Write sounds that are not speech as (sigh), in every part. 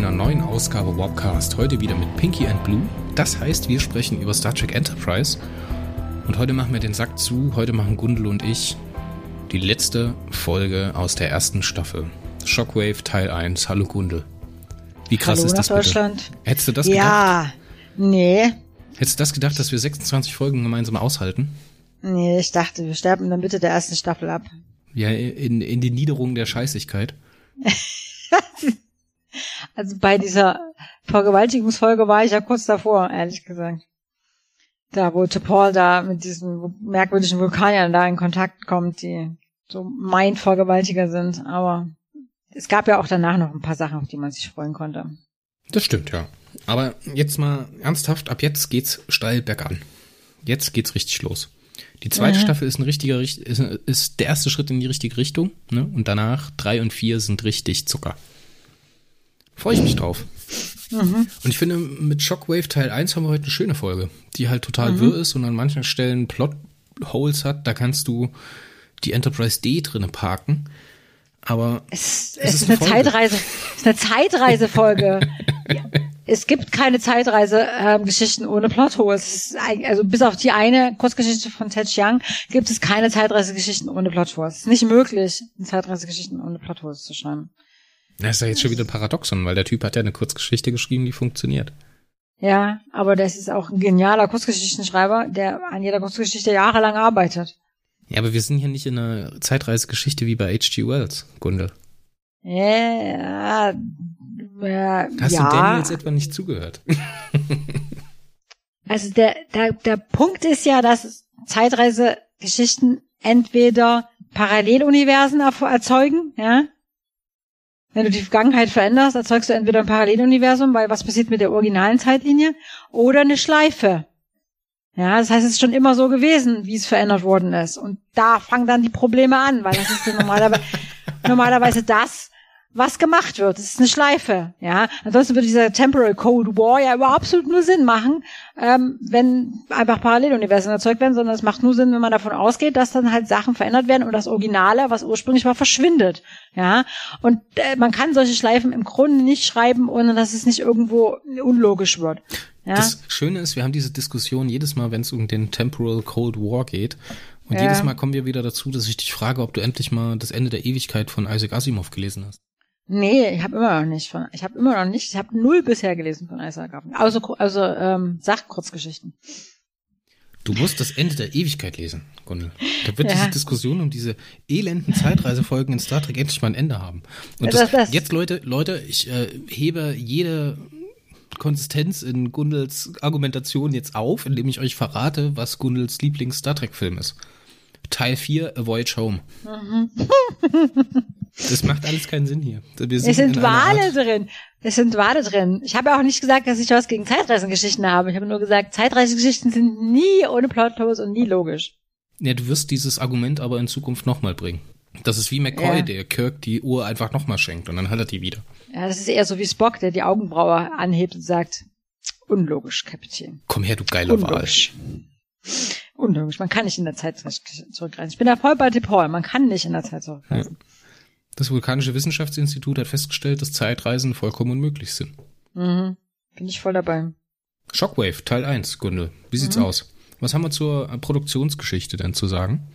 einer neuen Ausgabe Warpcast. Heute wieder mit Pinky and Blue. Das heißt, wir sprechen über Star Trek Enterprise. Und heute machen wir den Sack zu. Heute machen Gundel und ich die letzte Folge aus der ersten Staffel. Shockwave Teil 1. Hallo Gundel. Wie krass Hallo ist das Deutschland. bitte? Hättest du das ja, gedacht? nee. Hättest du das gedacht, dass wir 26 Folgen gemeinsam aushalten? Nee, ich dachte, wir sterben in der Mitte der ersten Staffel ab. Ja, in, in die Niederung der Scheißigkeit. (laughs) Also bei dieser Vergewaltigungsfolge war ich ja kurz davor, ehrlich gesagt. Da, wo Paul da mit diesen merkwürdigen Vulkaniern da in Kontakt kommt, die so Mind-Vergewaltiger sind. Aber es gab ja auch danach noch ein paar Sachen, auf die man sich freuen konnte. Das stimmt, ja. Aber jetzt mal ernsthaft, ab jetzt geht's steil bergan. Jetzt geht's richtig los. Die zweite Mhm. Staffel ist ein richtiger, Richt- ist, ist der erste Schritt in die richtige Richtung, ne? Und danach drei und vier sind richtig Zucker. Freue ich mich drauf. Mhm. Und ich finde, mit Shockwave Teil 1 haben wir heute eine schöne Folge, die halt total Mhm. wirr ist und an manchen Stellen Plotholes hat. Da kannst du die Enterprise D drinne parken. Aber Es, Es es ist eine eine. Zeitreise. Es ist eine Zeitreisefolge. Ja. (laughs) Es gibt keine Zeitreise-Geschichten ohne Plotholes. Also bis auf die eine Kurzgeschichte von Ted Chiang gibt es keine Zeitreisegeschichten ohne Plotholes. Es ist nicht möglich, Zeitreisegeschichten ohne Plotholes zu schreiben. Das ist ja jetzt schon wieder ein Paradoxon, weil der Typ hat ja eine Kurzgeschichte geschrieben, die funktioniert. Ja, aber das ist auch ein genialer Kurzgeschichtenschreiber, der an jeder Kurzgeschichte jahrelang arbeitet. Ja, aber wir sind hier nicht in einer Zeitreisegeschichte wie bei H.G. Wells, Gundel. Ja, ja, Hast ja. du Daniels etwa nicht zugehört? (laughs) Also der, der, der Punkt ist ja, dass Zeitreisegeschichten entweder Paralleluniversen erzeugen, ja. Wenn du die Vergangenheit veränderst, erzeugst du entweder ein Paralleluniversum, weil was passiert mit der originalen Zeitlinie, oder eine Schleife. Ja, das heißt, es ist schon immer so gewesen, wie es verändert worden ist. Und da fangen dann die Probleme an, weil das ist ja normalerweise, (laughs) normalerweise das, was gemacht wird. Das ist eine Schleife. Ja, ansonsten würde dieser Temporal Cold War ja überhaupt absolut nur Sinn machen, ähm, wenn einfach Paralleluniversen erzeugt werden, sondern es macht nur Sinn, wenn man davon ausgeht, dass dann halt Sachen verändert werden und das Originale, was ursprünglich war, verschwindet. Ja, und äh, man kann solche Schleifen im Grunde nicht schreiben, ohne dass es nicht irgendwo unlogisch wird. Ja, Das Schöne ist, wir haben diese Diskussion jedes Mal, wenn es um den Temporal Cold War geht. Und Ja. jedes Mal kommen wir wieder dazu, dass ich dich frage, ob du endlich mal das Ende der Ewigkeit von Isaac Asimov gelesen hast. Nee, ich habe immer noch nicht von, ich habe immer noch nicht, ich habe null bisher gelesen von Isaac Asimov. Also, also ähm, Sachkurzgeschichten. Du musst das Ende der Ewigkeit lesen, Gundel. Da wird Ja. diese Diskussion um diese elenden Zeitreisefolgen in Star Trek endlich mal ein Ende haben. Und das, das- das- jetzt, Leute, Leute, ich äh, hebe jede Konsistenz in Gundels Argumentation jetzt auf, indem ich euch verrate, was Gundels Lieblings-Star Trek-Film ist. Teil 4, A Voyage Home. (laughs) Das macht alles keinen Sinn hier. Wir Es sind Wale drin. Es sind Wale drin. Ich habe ja auch nicht gesagt, dass ich was gegen Zeitreisengeschichten habe. Ich habe nur gesagt, Zeitreisengeschichten sind nie ohne Plotholes und nie logisch. Ja, du wirst dieses Argument aber in Zukunft nochmal bringen. Das ist wie McCoy, Ja. der Kirk die Uhr einfach nochmal schenkt und dann hat er die wieder. Ja, das ist eher so wie Spock, der die Augenbraue anhebt und sagt, unlogisch, Kapitän. Komm her, du geiler. Unlogisch. Unlogisch. Man kann nicht in der Zeit zurückreisen. Ich bin da voll bei Paul. Man kann nicht in der Zeit zurückreisen. Das Vulkanische Wissenschaftsinstitut hat festgestellt, dass Zeitreisen vollkommen unmöglich sind. Mhm. Bin ich voll dabei. Shockwave, Teil 1, Gundel. Wie sieht's Mhm. aus? Was haben wir zur Produktionsgeschichte denn zu sagen?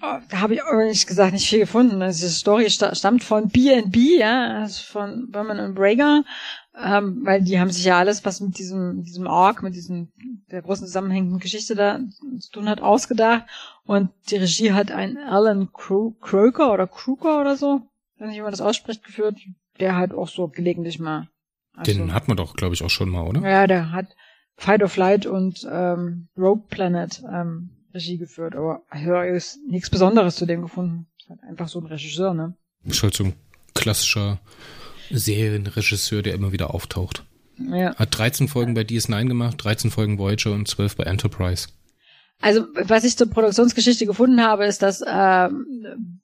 Da habe ich ehrlich gesagt nicht viel gefunden. Also die Story sta stammt von B&B, ja, also von Berman und Brager, ähm, weil die haben sich ja alles, was mit diesem, diesem Arc, mit diesem, der großen zusammenhängenden Geschichte da zu tun hat, ausgedacht. Und die Regie hat ein Alan Cro Croker oder Kruger oder so, ich nicht, wie man das ausspricht, geführt, der halt auch so gelegentlich mal. also- Den hat man doch, glaube ich, auch schon mal, oder? ja, der hat Fight of Light und ähm, Rogue Planet ähm, Regie geführt, aber ich habe jetzt nichts Besonderes zu dem gefunden. Ist halt einfach so ein Regisseur, ne? Ist halt so ein klassischer Serienregisseur, der immer wieder auftaucht. Ja. Hat 13 Folgen bei DS9 gemacht, 13 Folgen Voyager und 12 bei Enterprise. Also, was ich zur Produktionsgeschichte gefunden habe, ist, dass, ähm,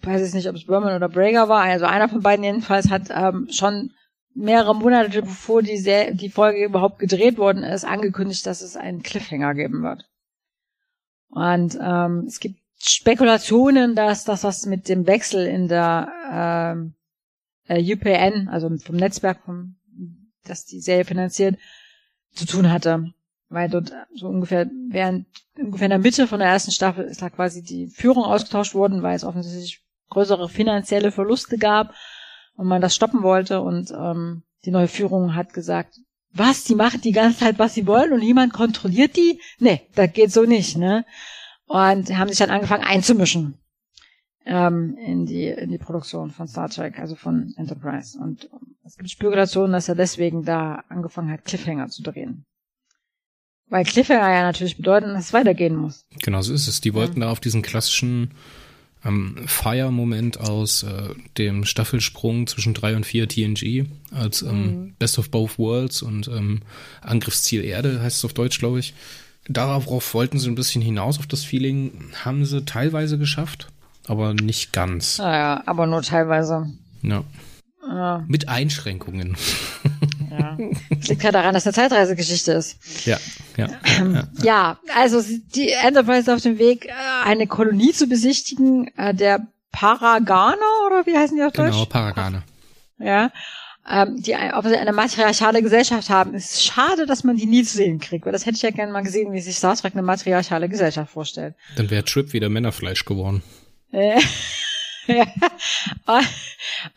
weiß ich nicht, ob es Berman oder Brager war, also einer von beiden jedenfalls hat ähm, schon mehrere Monate bevor die, Ser die Folge überhaupt gedreht worden ist, angekündigt, dass es einen Cliffhanger geben wird. Und ähm, es gibt Spekulationen, dass das was mit dem Wechsel in der ähm, äh, UPN, also vom Netzwerk, vom, das die Serie finanziert, zu tun hatte. Weil dort so ungefähr während ungefähr in der Mitte von der ersten Staffel ist da quasi die Führung ausgetauscht worden, weil es offensichtlich größere finanzielle Verluste gab und man das stoppen wollte und ähm, die neue Führung hat gesagt, was, die machen die ganze Zeit, was sie wollen und niemand kontrolliert die? Nee, das geht so nicht, ne? Und haben sich dann angefangen einzumischen ähm, in die in die Produktion von Star Trek, also von Enterprise. Und es gibt Spekulationen, dass er deswegen da angefangen hat, Cliffhanger zu drehen. Weil Cliffhanger ja natürlich bedeuten, dass es weitergehen muss. Genau so ist es. Die wollten ja. da auf diesen klassischen ähm, Fire-Moment aus äh, dem Staffelsprung zwischen drei und vier TNG als ähm, mhm. Best of Both Worlds und ähm, Angriffsziel Erde heißt es auf Deutsch, glaube ich. Darauf wollten sie ein bisschen hinaus auf das Feeling, haben sie teilweise geschafft, aber nicht ganz. Naja, aber nur teilweise. Ja. ja. Mit Einschränkungen. (laughs) Ja. Das liegt ja daran, dass eine Zeitreisegeschichte ist. Ja, ja. Ähm, ja, ja, also die Enterprise ist auf dem Weg, äh, eine Kolonie zu besichtigen, äh, der Paraganer, oder wie heißen die auf Deutsch? Genau, Paraganer. Ja. Ähm, die eine matriarchale Gesellschaft haben. Es ist schade, dass man die nie zu sehen kriegt, weil das hätte ich ja gerne mal gesehen, wie sich Star Trek eine matriarchale Gesellschaft vorstellt. Dann wäre Trip wieder Männerfleisch geworden. (laughs) ja.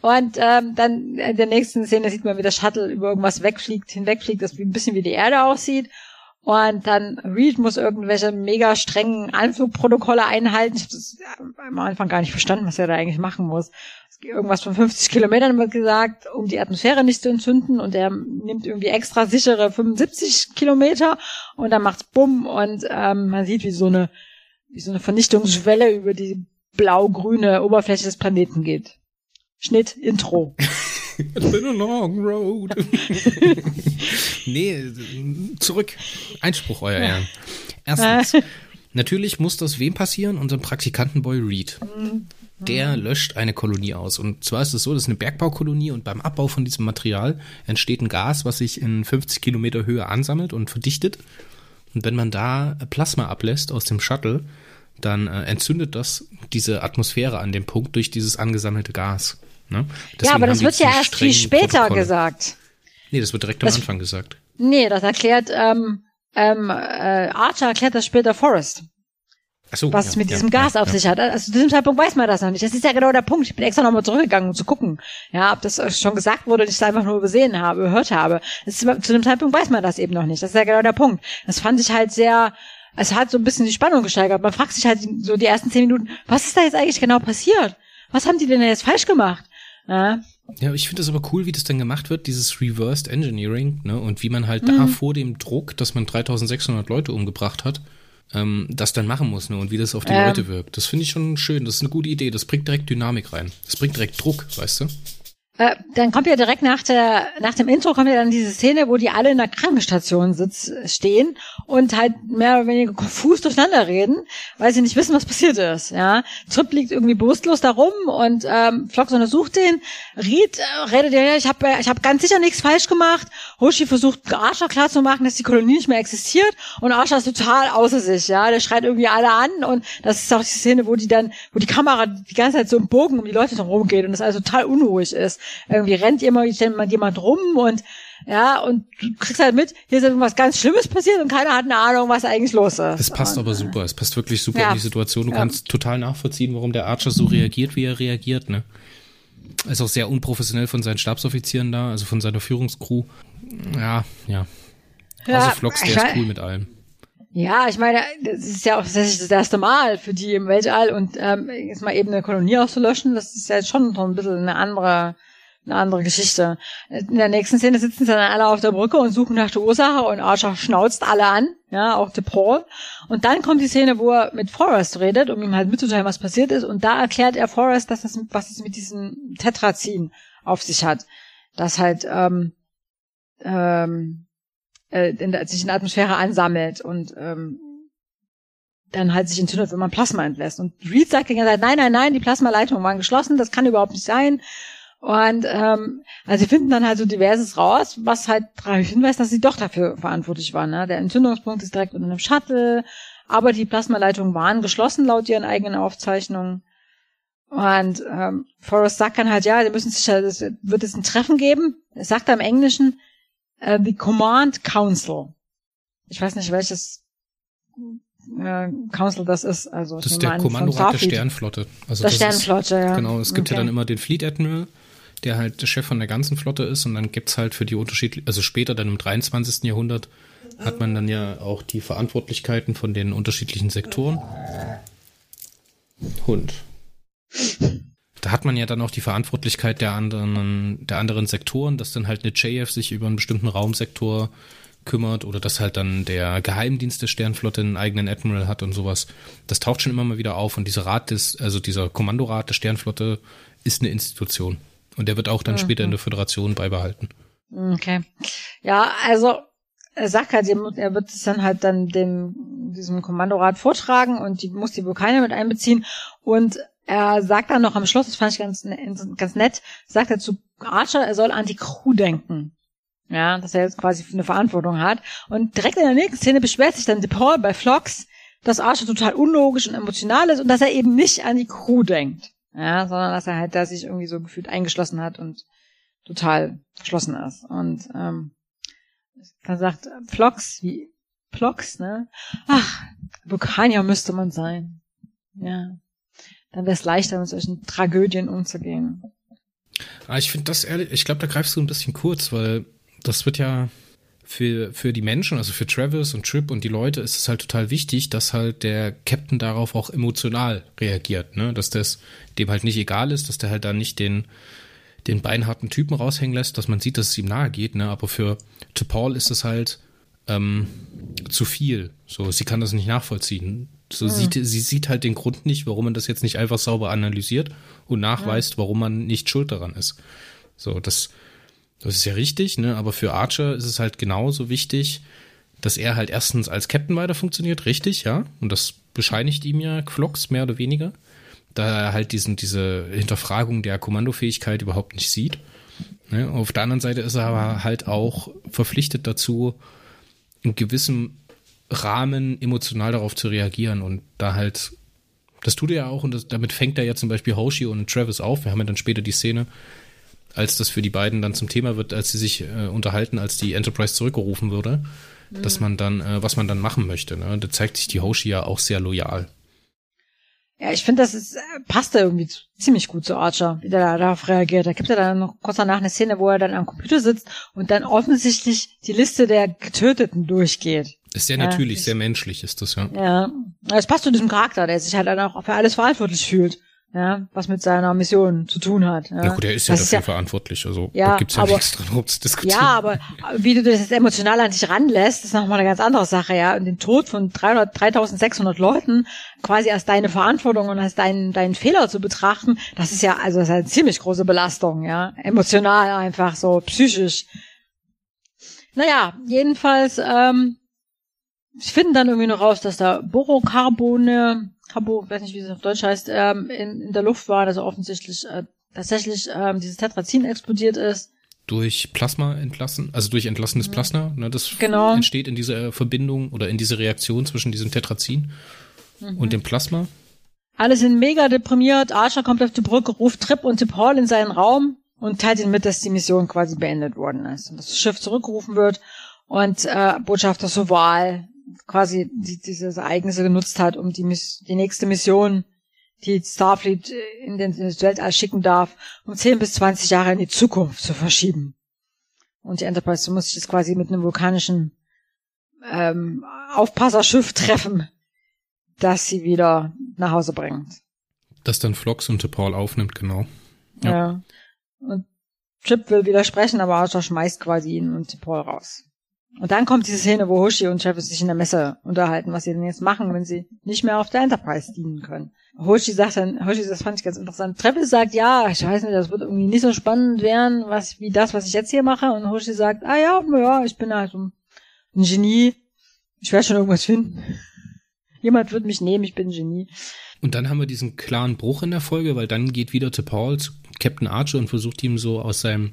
Und ähm, dann in der nächsten Szene sieht man, wie das Shuttle über irgendwas wegfliegt, hinwegfliegt, das ein bisschen wie die Erde aussieht. Und dann Reed muss irgendwelche mega strengen Anflugprotokolle einhalten. Ich habe das am Anfang gar nicht verstanden, was er da eigentlich machen muss. Irgendwas von 50 Kilometern wird gesagt, um die Atmosphäre nicht zu entzünden. Und er nimmt irgendwie extra sichere 75 Kilometer und dann macht's bumm und ähm, man sieht, wie so eine wie so eine Vernichtungswelle über die blau-grüne Oberfläche des Planeten geht. Schnitt, Intro. (laughs) It's been a long road. (laughs) nee, zurück. Einspruch, euer ja. Ehren. Erstens, (laughs) natürlich muss das wem passieren? Unserem Praktikantenboy Reed. Mhm. Der löscht eine Kolonie aus. Und zwar ist es so, das ist eine Bergbaukolonie und beim Abbau von diesem Material entsteht ein Gas, was sich in 50 Kilometer Höhe ansammelt und verdichtet. Und wenn man da Plasma ablässt aus dem Shuttle, dann äh, entzündet das diese Atmosphäre an dem Punkt durch dieses angesammelte Gas. Ne? ja, aber das wird ja erst viel später Protokolle. gesagt. Nee, das wird direkt am das, Anfang gesagt. Nee, das erklärt, ähm, ähm, äh, Archer erklärt das später Forrest. Ach so, was ja, es mit diesem ja, Gas auf sich hat. Also zu diesem Zeitpunkt weiß man das noch nicht. Das ist ja genau der Punkt. Ich bin extra nochmal zurückgegangen, um zu gucken, ja, ob das schon gesagt wurde und ich es einfach nur übersehen habe, gehört habe. Ist, zu dem Zeitpunkt weiß man das eben noch nicht. Das ist ja genau der Punkt. Das fand ich halt sehr, es hat so ein bisschen die Spannung gesteigert. Man fragt sich halt so die ersten zehn Minuten, was ist da jetzt eigentlich genau passiert? Was haben die denn jetzt falsch gemacht? Ja, ja ich finde das aber cool, wie das dann gemacht wird, dieses Reversed Engineering, ne? Und wie man halt mhm. da vor dem Druck, dass man 3600 Leute umgebracht hat, ähm, das dann machen muss, ne? Und wie das auf die ähm. Leute wirkt. Das finde ich schon schön. Das ist eine gute Idee. Das bringt direkt Dynamik rein. Das bringt direkt Druck, weißt du? Äh, dann kommt ja direkt nach der nach dem Intro kommt ja dann diese Szene, wo die alle in der Krankenstation sitz, stehen und halt mehr oder weniger konfus durcheinander reden, weil sie nicht wissen, was passiert ist. Ja, Trip liegt irgendwie bewusstlos da rum und ähm, Flox untersucht den. Reed äh, redet ja, ich habe ich hab ganz sicher nichts falsch gemacht. Hoshi versucht Archer klar zu machen, dass die Kolonie nicht mehr existiert und Archer ist total außer sich. Ja, der schreit irgendwie alle an und das ist auch die Szene, wo die dann, wo die Kamera die ganze Zeit so im Bogen um die Leute herum geht und das also total unruhig ist irgendwie rennt immer jemand rum und ja, und du kriegst halt mit, hier ist irgendwas ganz Schlimmes passiert und keiner hat eine Ahnung, was eigentlich los ist. Es passt aber super, es passt wirklich super ja. in die Situation. Du ja. kannst total nachvollziehen, warum der Archer so reagiert, wie er reagiert, ne? Ist auch sehr unprofessionell von seinen Stabsoffizieren da, also von seiner Führungscrew. Ja, ja. ja also Flox, der ist cool mit allem. Ja, ich meine, das ist ja auch tatsächlich das erste Mal für die im Weltall und ähm, jetzt mal eben eine Kolonie auszulöschen, das ist ja jetzt schon so ein bisschen eine andere eine andere Geschichte. In der nächsten Szene sitzen sie dann alle auf der Brücke und suchen nach der Ursache und Archer schnauzt alle an, ja, auch der Paul. Und dann kommt die Szene, wo er mit Forrest redet, um ihm halt mitzuteilen, was passiert ist. Und da erklärt er Forrest, dass das, was es mit diesem Tetrazin auf sich hat. Das halt, ähm, ähm, äh, in, sich in der Atmosphäre ansammelt und ähm, dann halt sich entzündet, wenn man Plasma entlässt. Und Reed sagt die ganze Zeit, nein, nein, nein, die Plasmaleitungen waren geschlossen, das kann überhaupt nicht sein. Und ähm, also sie finden dann halt so diverses raus, was halt darauf hinweist, dass sie doch dafür verantwortlich waren. Ne? Der Entzündungspunkt ist direkt unter einem Shuttle, aber die Plasmaleitungen waren geschlossen laut ihren eigenen Aufzeichnungen. Und ähm, Forrest sagt dann halt, ja, die müssen sich es wird es ein Treffen geben. Er sagt im Englischen äh, the Command Council. Ich weiß nicht, welches äh, Council das ist. Also das ist der Kommandorat der Sternflotte. Also der Sternflotte, ist, ja. Genau, es gibt okay. ja dann immer den Fleet Admiral, der halt der Chef von der ganzen Flotte ist und dann gibt's halt für die unterschiedlichen, also später dann im 23. Jahrhundert hat man dann ja auch die Verantwortlichkeiten von den unterschiedlichen Sektoren. Hund. Da hat man ja dann auch die Verantwortlichkeit der anderen, der anderen Sektoren, dass dann halt eine JF sich über einen bestimmten Raumsektor kümmert oder dass halt dann der Geheimdienst der Sternflotte einen eigenen Admiral hat und sowas. Das taucht schon immer mal wieder auf und dieser Rat des, also dieser Kommandorat der Sternflotte ist eine Institution. Und der wird auch dann mhm. später in der Föderation beibehalten. Okay. Ja, also er sagt halt, er wird es dann halt dann dem, diesem Kommandorat vortragen und die muss die Vulkane mit einbeziehen und er sagt dann noch am Schluss, das fand ich ganz, ne, ganz nett, sagt er zu Archer, er soll an die Crew denken. Ja, dass er jetzt quasi eine Verantwortung hat. Und direkt in der nächsten Szene beschwert sich dann DePaul bei Flox, dass Archer total unlogisch und emotional ist und dass er eben nicht an die Crew denkt. Ja, sondern dass er halt da sich irgendwie so gefühlt eingeschlossen hat und total verschlossen ist. Und ähm, dann sagt Flox, wie Flox, ne? Ach, Vulkanier müsste man sein. Ja. Dann wäre es leichter, mit solchen Tragödien umzugehen. Ah, ich finde das ehrlich, ich glaube, da greifst du ein bisschen kurz, weil das wird ja für, für die Menschen, also für Travis und Trip und die Leute ist es halt total wichtig, dass halt der Captain darauf auch emotional reagiert, ne? Dass das dem halt nicht egal ist, dass der halt da nicht den, den beinharten Typen raushängen lässt, dass man sieht, dass es ihm nahe geht, ne? Aber für To Paul ist es halt ähm, zu viel. So, sie kann das nicht nachvollziehen. So mhm. sieht, sie sieht halt den Grund nicht, warum man das jetzt nicht einfach sauber analysiert und nachweist, ja. warum man nicht schuld daran ist. So, das, das ist ja richtig, ne? Aber für Archer ist es halt genauso wichtig, dass er halt erstens als Captain weiter funktioniert, richtig, ja. Und das bescheinigt ihm ja Flox mehr oder weniger, da er halt diesen, diese Hinterfragung der Kommandofähigkeit überhaupt nicht sieht. Ne? Auf der anderen Seite ist er aber halt auch verpflichtet dazu, in gewissem Rahmen emotional darauf zu reagieren und da halt, das tut er ja auch und das, damit fängt er ja zum Beispiel Hoshi und Travis auf. Wir haben ja dann später die Szene, als das für die beiden dann zum Thema wird, als sie sich äh, unterhalten, als die Enterprise zurückgerufen würde, mhm. dass man dann, äh, was man dann machen möchte. Ne? Da zeigt sich die Hoshi ja auch sehr loyal. Ja, ich finde, das ist, äh, passt da irgendwie ziemlich gut zu Archer, wie der darauf reagiert. Da gibt er dann noch kurz danach eine Szene, wo er dann am Computer sitzt und dann offensichtlich die Liste der Getöteten durchgeht. Ist sehr ja, natürlich, ich, sehr menschlich ist das, ja. Ja, es passt zu diesem Charakter, der sich halt dann auch für alles verantwortlich fühlt ja, was mit seiner Mission zu tun hat. Ja. Na gut, er ist ja das dafür ist ja, verantwortlich, also ja, da gibt's ja aber, nichts dran rum zu diskutieren. Ja, aber wie du das jetzt emotional an dich ranlässt, ist nochmal eine ganz andere Sache, ja. Und den Tod von 300, 3600 Leuten quasi als deine Verantwortung und als deinen, deinen Fehler zu betrachten, das ist ja, also das ist eine ziemlich große Belastung, ja. Emotional einfach so, psychisch. Naja, jedenfalls, ähm, ich finde dann irgendwie noch raus, dass da Borocarbone Cabo, weiß nicht, wie es auf Deutsch heißt, ähm, in, in der Luft war, also offensichtlich äh, tatsächlich ähm, dieses Tetrazin explodiert ist. Durch Plasma entlassen, also durch entlassenes mhm. Plasma, ne, das genau. entsteht in dieser Verbindung oder in dieser Reaktion zwischen diesem Tetrazin mhm. und dem Plasma. Alle sind mega deprimiert, Archer kommt auf die Brücke, ruft Trip und Tip Hall in seinen Raum und teilt ihnen mit, dass die Mission quasi beendet worden ist und das Schiff zurückgerufen wird und äh, Botschafter Soval quasi die, diese Ereignisse genutzt hat, um die, die nächste Mission, die Starfleet in den, in das Weltall schicken darf, um 10 bis 20 Jahre in die Zukunft zu verschieben. Und die Enterprise muss sich jetzt quasi mit einem vulkanischen ähm, Aufpasserschiff treffen, das sie wieder nach Hause bringt. Das dann Flox und Paul aufnimmt, genau. Ja. ja. Und Chip will widersprechen, aber Archer schmeißt quasi ihn und Paul raus. Und dann kommt diese Szene, wo Hoshi und Travis sich in der Messe unterhalten, was sie denn jetzt machen, wenn sie nicht mehr auf der Enterprise dienen können. Hoshi sagt dann, Hoshi, das fand ich ganz interessant. Travis sagt, ja, ich weiß nicht, das wird irgendwie nicht so spannend werden, was, wie das, was ich jetzt hier mache. Und Hoshi sagt, ah ja, ja, ich bin halt so ein Genie. Ich werde schon irgendwas finden. Jemand wird mich nehmen, ich bin ein Genie. Und dann haben wir diesen klaren Bruch in der Folge, weil dann geht wieder zu Paul, zu Captain Archer und versucht ihm so aus seinem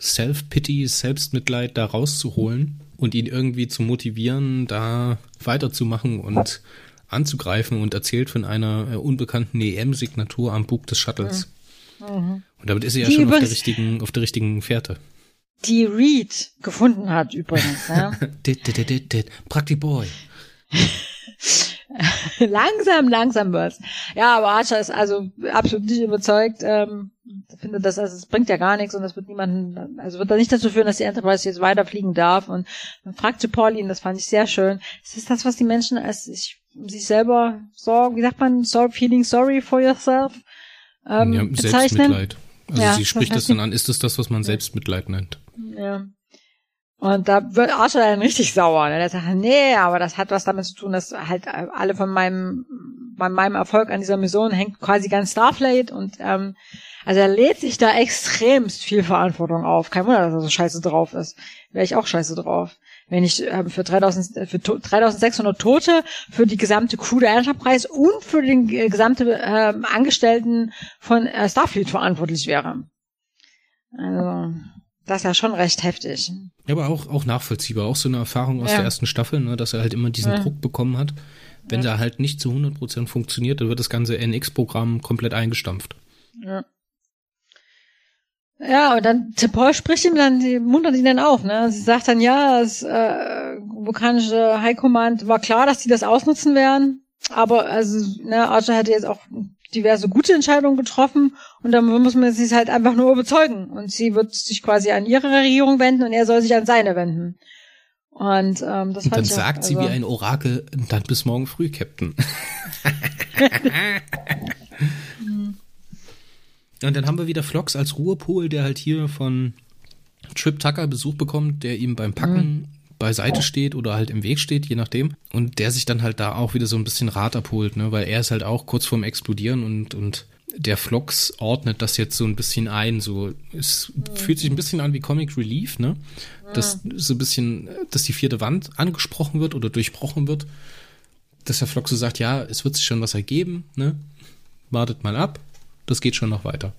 Self-Pity, Selbstmitleid da rauszuholen und ihn irgendwie zu motivieren, da weiterzumachen und anzugreifen und erzählt von einer äh, unbekannten EM-Signatur am Bug des Shuttles. Mhm. Und damit ist sie ja die schon auf der richtigen, auf der richtigen Fährte. Die Reed gefunden hat übrigens. Ja. (laughs) Prakti Boy. (laughs) (laughs) langsam, langsam wird's. Ja, aber Archer ist also absolut nicht überzeugt. Ähm, findet das, also es bringt ja gar nichts und das wird niemanden, also wird da nicht dazu führen, dass die Enterprise jetzt weiterfliegen darf. Und dann fragte Pauline, das fand ich sehr schön. Das ist das, was die Menschen als sich um sich selber sorgen, wie sagt man, sorry, feeling sorry for yourself ähm, ja, Selbstmitleid. Also ja, sie spricht das, das dann an, ist es das, was man Selbstmitleid nennt? Ja. Und da wird Archer dann richtig sauer. Ne? Er sagt, nee, aber das hat was damit zu tun, dass halt alle von meinem, bei meinem Erfolg an dieser Mission hängt quasi ganz Starfleet und ähm, also er lädt sich da extremst viel Verantwortung auf. Kein Wunder, dass er so scheiße drauf ist. Wäre ich auch scheiße drauf. Wenn ich äh, für, 3000, äh, für 3600 Tote, für die gesamte Crew der Enterprise und für den äh, gesamte äh, Angestellten von äh, Starfleet verantwortlich wäre. Also, das ist ja schon recht heftig. Ja, aber auch, auch nachvollziehbar. Auch so eine Erfahrung aus ja. der ersten Staffel, ne, dass er halt immer diesen ja. Druck bekommen hat. Wenn ja. er halt nicht zu 100% funktioniert, dann wird das ganze NX-Programm komplett eingestampft. Ja. Ja, und dann T'Pol spricht ihm dann, die muntert ihn dann auf, ne? Sie sagt dann, ja, das äh, vulkanische High Command war klar, dass die das ausnutzen werden. Aber also, ne, Archer hätte jetzt auch diverse gute Entscheidungen getroffen und dann muss man sich halt einfach nur überzeugen. Und sie wird sich quasi an ihre Regierung wenden und er soll sich an seine wenden. Und ähm, das und dann sagt auch, sie also, wie ein Orakel, dann bis morgen früh, Captain. (laughs) und dann haben wir wieder Flox als Ruhepol, der halt hier von Trip Tucker Besuch bekommt, der ihm beim Packen mhm. Beiseite steht oder halt im Weg steht, je nachdem. Und der sich dann halt da auch wieder so ein bisschen Rat abholt, ne? weil er ist halt auch kurz vorm Explodieren und, und der Flox ordnet das jetzt so ein bisschen ein. So, es fühlt sich ein bisschen an wie Comic Relief, ne? Dass so ein bisschen, dass die vierte Wand angesprochen wird oder durchbrochen wird. Dass der Flox so sagt, ja, es wird sich schon was ergeben, ne? Wartet mal ab das geht schon noch weiter.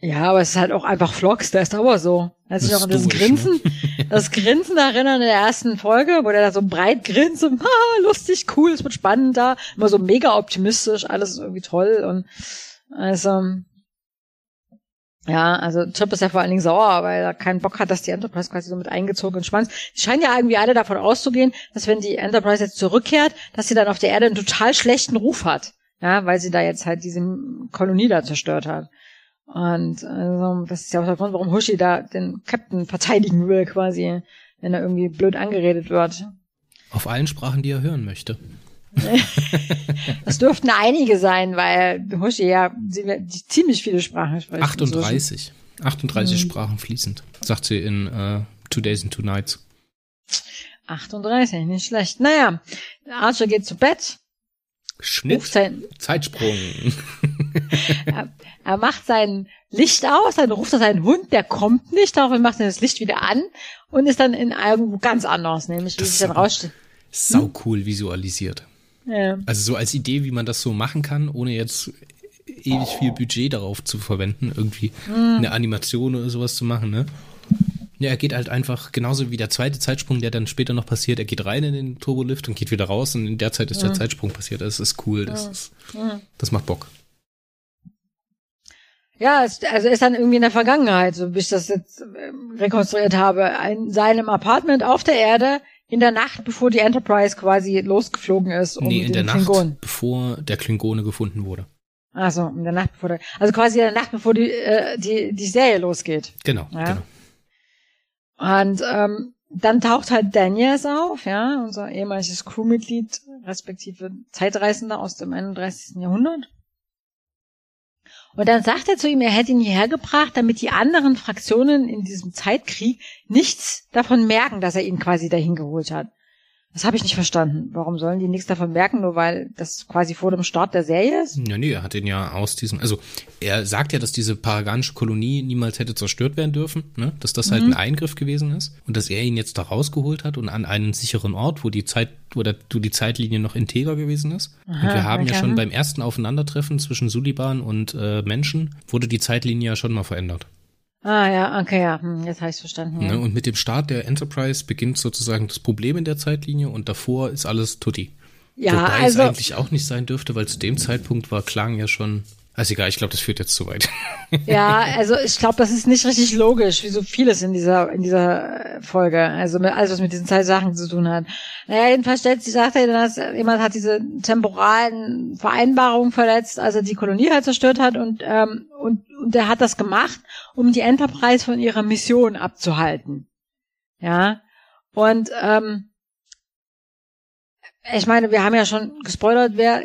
Ja, aber es ist halt auch einfach Vlogs, der ist aber so. Also ich auch an das ne? Grinsen, ne? (laughs) das Grinsen erinnern in der ersten Folge, wo der da so breit grinst und (laughs) ah, lustig, cool, es wird spannend da, immer so mega optimistisch, alles ist irgendwie toll und also ja, also Chip ist ja vor allen Dingen sauer, weil er keinen Bock hat, dass die Enterprise quasi so mit eingezogen und spannend. Die scheinen ja irgendwie alle davon auszugehen, dass wenn die Enterprise jetzt zurückkehrt, dass sie dann auf der Erde einen total schlechten Ruf hat. Ja, weil sie da jetzt halt diese Kolonie da zerstört hat. Und also, das ist ja auch der Grund, warum Hushi da den Captain verteidigen will, quasi, wenn er irgendwie blöd angeredet wird. Auf allen Sprachen, die er hören möchte. (laughs) das dürften einige sein, weil Hushi ja ziemlich viele Sprachen spricht. 38. 38 mhm. Sprachen fließend, sagt sie in uh, Two Days and Two Nights. 38, nicht schlecht. Naja, Archer geht zu Bett Schnitt, Zeitsprung. (laughs) er, er, macht sein Licht aus, dann ruft er seinen Hund, der kommt nicht, daraufhin macht er das Licht wieder an und ist dann in irgendwo ganz anders, nämlich wie sich dann rausstellt. Sau hm? cool visualisiert. Ja. Also so als Idee, wie man das so machen kann, ohne jetzt ewig viel Budget darauf zu verwenden, irgendwie hm. eine Animation oder sowas zu machen, ne? Ja, er geht halt einfach genauso wie der zweite Zeitsprung, der dann später noch passiert. Er geht rein in den Turbolift und geht wieder raus und in der Zeit ist der Zeitsprung passiert. Das ist cool. Das, mhm. ist, das macht Bock. Ja, es, also ist dann irgendwie in der Vergangenheit, so wie ich das jetzt ähm, rekonstruiert habe, in seinem Apartment auf der Erde in der Nacht, bevor die Enterprise quasi losgeflogen ist. Um nee, in der Klingon. Nacht, bevor der Klingone gefunden wurde. Ach so, in der Nacht bevor der, also quasi in der Nacht bevor die, äh, die, die Serie losgeht. Genau, ja? genau. Und ähm, dann taucht halt Daniels auf, ja, unser ehemaliges Crewmitglied, respektive Zeitreisender aus dem 31. Jahrhundert. Und dann sagt er zu ihm, er hätte ihn hierher gebracht, damit die anderen Fraktionen in diesem Zeitkrieg nichts davon merken, dass er ihn quasi dahin geholt hat. Das habe ich nicht verstanden. Warum sollen die nichts davon merken, nur weil das quasi vor dem Start der Serie ist? Ja, nee, er hat ihn ja aus diesem, also er sagt ja, dass diese paraganische Kolonie niemals hätte zerstört werden dürfen, ne? dass das halt mhm. ein Eingriff gewesen ist und dass er ihn jetzt da rausgeholt hat und an einen sicheren Ort, wo die Zeit, wo, der, wo die Zeitlinie noch integer gewesen ist. Aha, und wir haben okay. ja schon beim ersten Aufeinandertreffen zwischen Suliban und äh, Menschen, wurde die Zeitlinie ja schon mal verändert. Ah ja, okay, ja, hm, jetzt habe ich verstanden. Ja. Ne, und mit dem Start der Enterprise beginnt sozusagen das Problem in der Zeitlinie und davor ist alles tutti. Ja, Wobei also. es eigentlich auch nicht sein dürfte, weil zu dem Zeitpunkt war Klang ja schon. Also egal, ich glaube, das führt jetzt zu weit. (laughs) Ja, also ich glaube, das ist nicht richtig logisch, wie so vieles in dieser in dieser äh, Folge. Also mit, alles, was mit diesen zwei Sachen zu tun hat. Naja, jedenfalls stellt sich, sagt er, dass jemand hat diese temporalen Vereinbarungen verletzt, als er die Kolonie halt zerstört hat und ähm, und und der hat das gemacht, um die Enterprise von ihrer Mission abzuhalten. Ja. Und ähm, ich meine, wir haben ja schon gespoilert, wer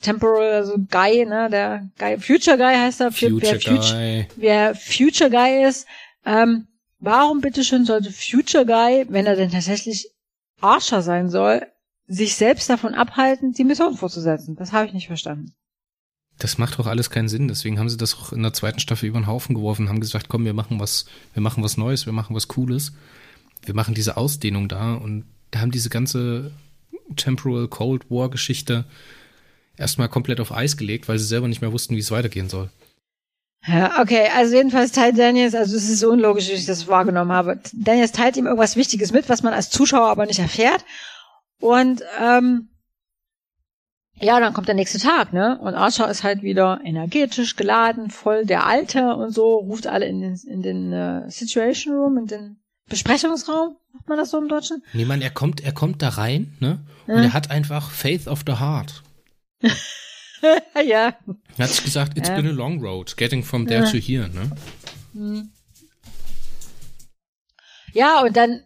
Temporal, also Guy, ne, der Guy, Future Guy heißt er, Future wer, Guy. wer Future Guy ist. Ähm, warum bitteschön sollte Future Guy, wenn er denn tatsächlich Archer sein soll, sich selbst davon abhalten, die Mission fortzusetzen? Das habe ich nicht verstanden. Das macht doch alles keinen Sinn. Deswegen haben sie das auch in der zweiten Staffel über den Haufen geworfen und haben gesagt, komm, wir machen was, wir machen was Neues, wir machen was Cooles. Wir machen diese Ausdehnung da und da haben diese ganze Temporal Cold War Geschichte erstmal komplett auf Eis gelegt, weil sie selber nicht mehr wussten, wie es weitergehen soll. Ja, okay, also jedenfalls teilt Daniels, also es ist so unlogisch, wie ich das wahrgenommen habe. Daniels teilt ihm irgendwas Wichtiges mit, was man als Zuschauer aber nicht erfährt. Und ähm, ja, dann kommt der nächste Tag, ne? Und Archer ist halt wieder energetisch geladen, voll der Alte und so, ruft alle in den, in den uh, Situation Room, in den Besprechungsraum, macht man das so im Deutschen? Nee, man, er kommt, er kommt da rein, ne? Und Ja. er hat einfach Faith of the Heart. (laughs) ja. Er hat sich gesagt, it's Ja. been a long road, getting from there Ja. to here, ne? Ja, und dann,